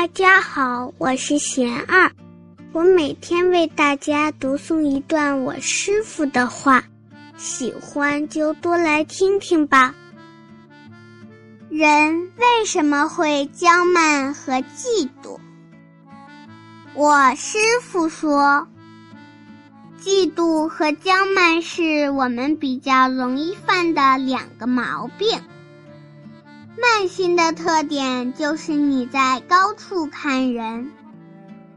大家好，我是贤二，我每天为大家读诵一段我师傅的话，喜欢就多来听听吧。人为什么会骄慢和嫉妒？我师傅说，嫉妒和骄慢是我们比较容易犯的两个毛病。慢心的特点就是你在高处看人，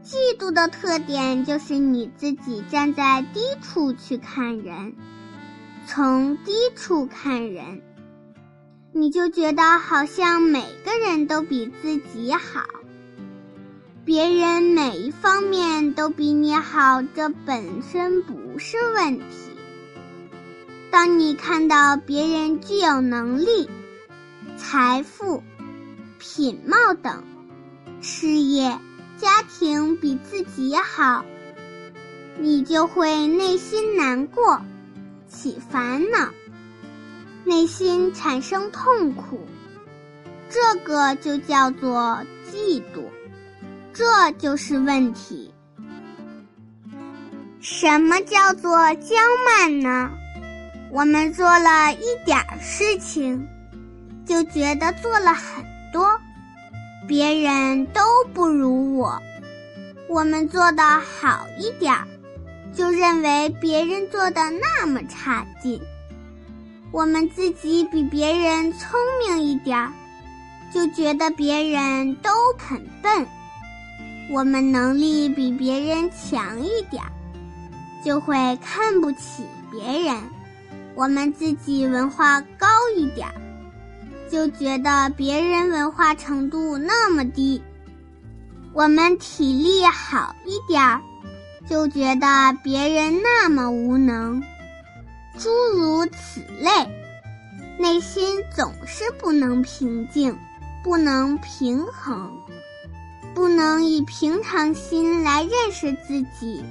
嫉妒的特点就是你自己站在低处去看人，从低处看人，你就觉得好像每个人都比自己好，别人每一方面都比你好，这本身不是问题。当你看到别人具有能力，财富、品貌等，事业、家庭比自己好，你就会内心难过，起烦恼，内心产生痛苦，这个就叫做嫉妒，这就是问题。什么叫做骄慢呢？我们做了一点事情。就觉得做了很多，别人都不如我。我们做的好一点儿，就认为别人做的那么差劲。我们自己比别人聪明一点儿，就觉得别人都很笨。我们能力比别人强一点儿，就会看不起别人。我们自己文化高一点儿。就觉得别人文化程度那么低，我们体力好一点儿，就觉得别人那么无能，诸如此类，内心总是不能平静，不能平衡，不能以平常心来认识自己，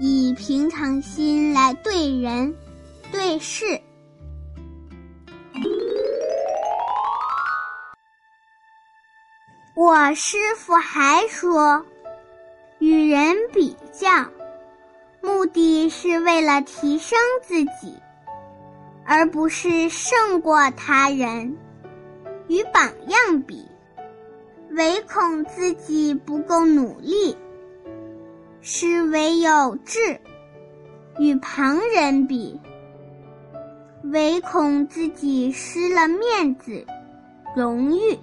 以平常心来对人对事。我师傅还说，与人比较，目的是为了提升自己，而不是胜过他人。与榜样比，唯恐自己不够努力，是唯有志；与旁人比，唯恐自己失了面子、荣誉。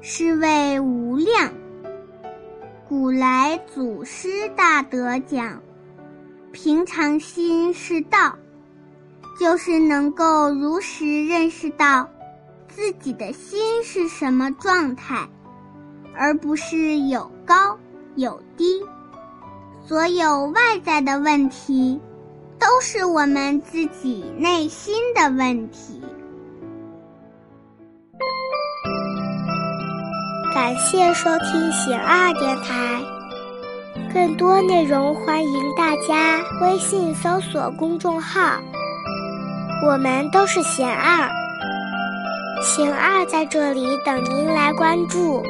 是谓无量。古来祖师大德讲，平常心是道，就是能够如实认识到自己的心是什么状态，而不是有高有低。所有外在的问题，都是我们自己内心的问题。感谢收听贤二电台，更多内容欢迎大家微信搜索公众号。我们都是贤二，贤二在这里等您来关注。